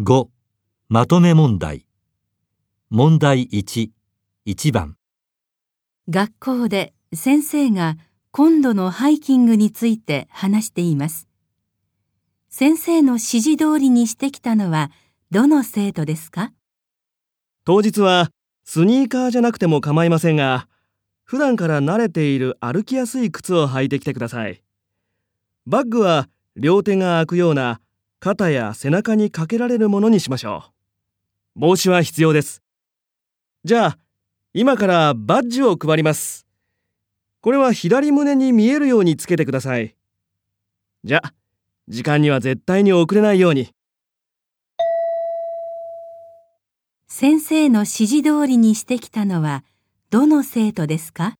5. まとめ問題問題1、1番学校で先生が今度のハイキングについて話しています。先生の指示通りにしてきたのはどの生徒ですか？当日はスニーカーじゃなくても構いませんが、普段から慣れている歩きやすい靴を履いてきてください。バッグは両手が開くような肩や背中にかけられるものにしましょう。帽子は必要です。じゃあ、今からバッジを配ります。これは左胸に見えるようにつけてください。じゃあ、時間には絶対に遅れないように。先生の指示通りにしてきたのはどの生徒ですか？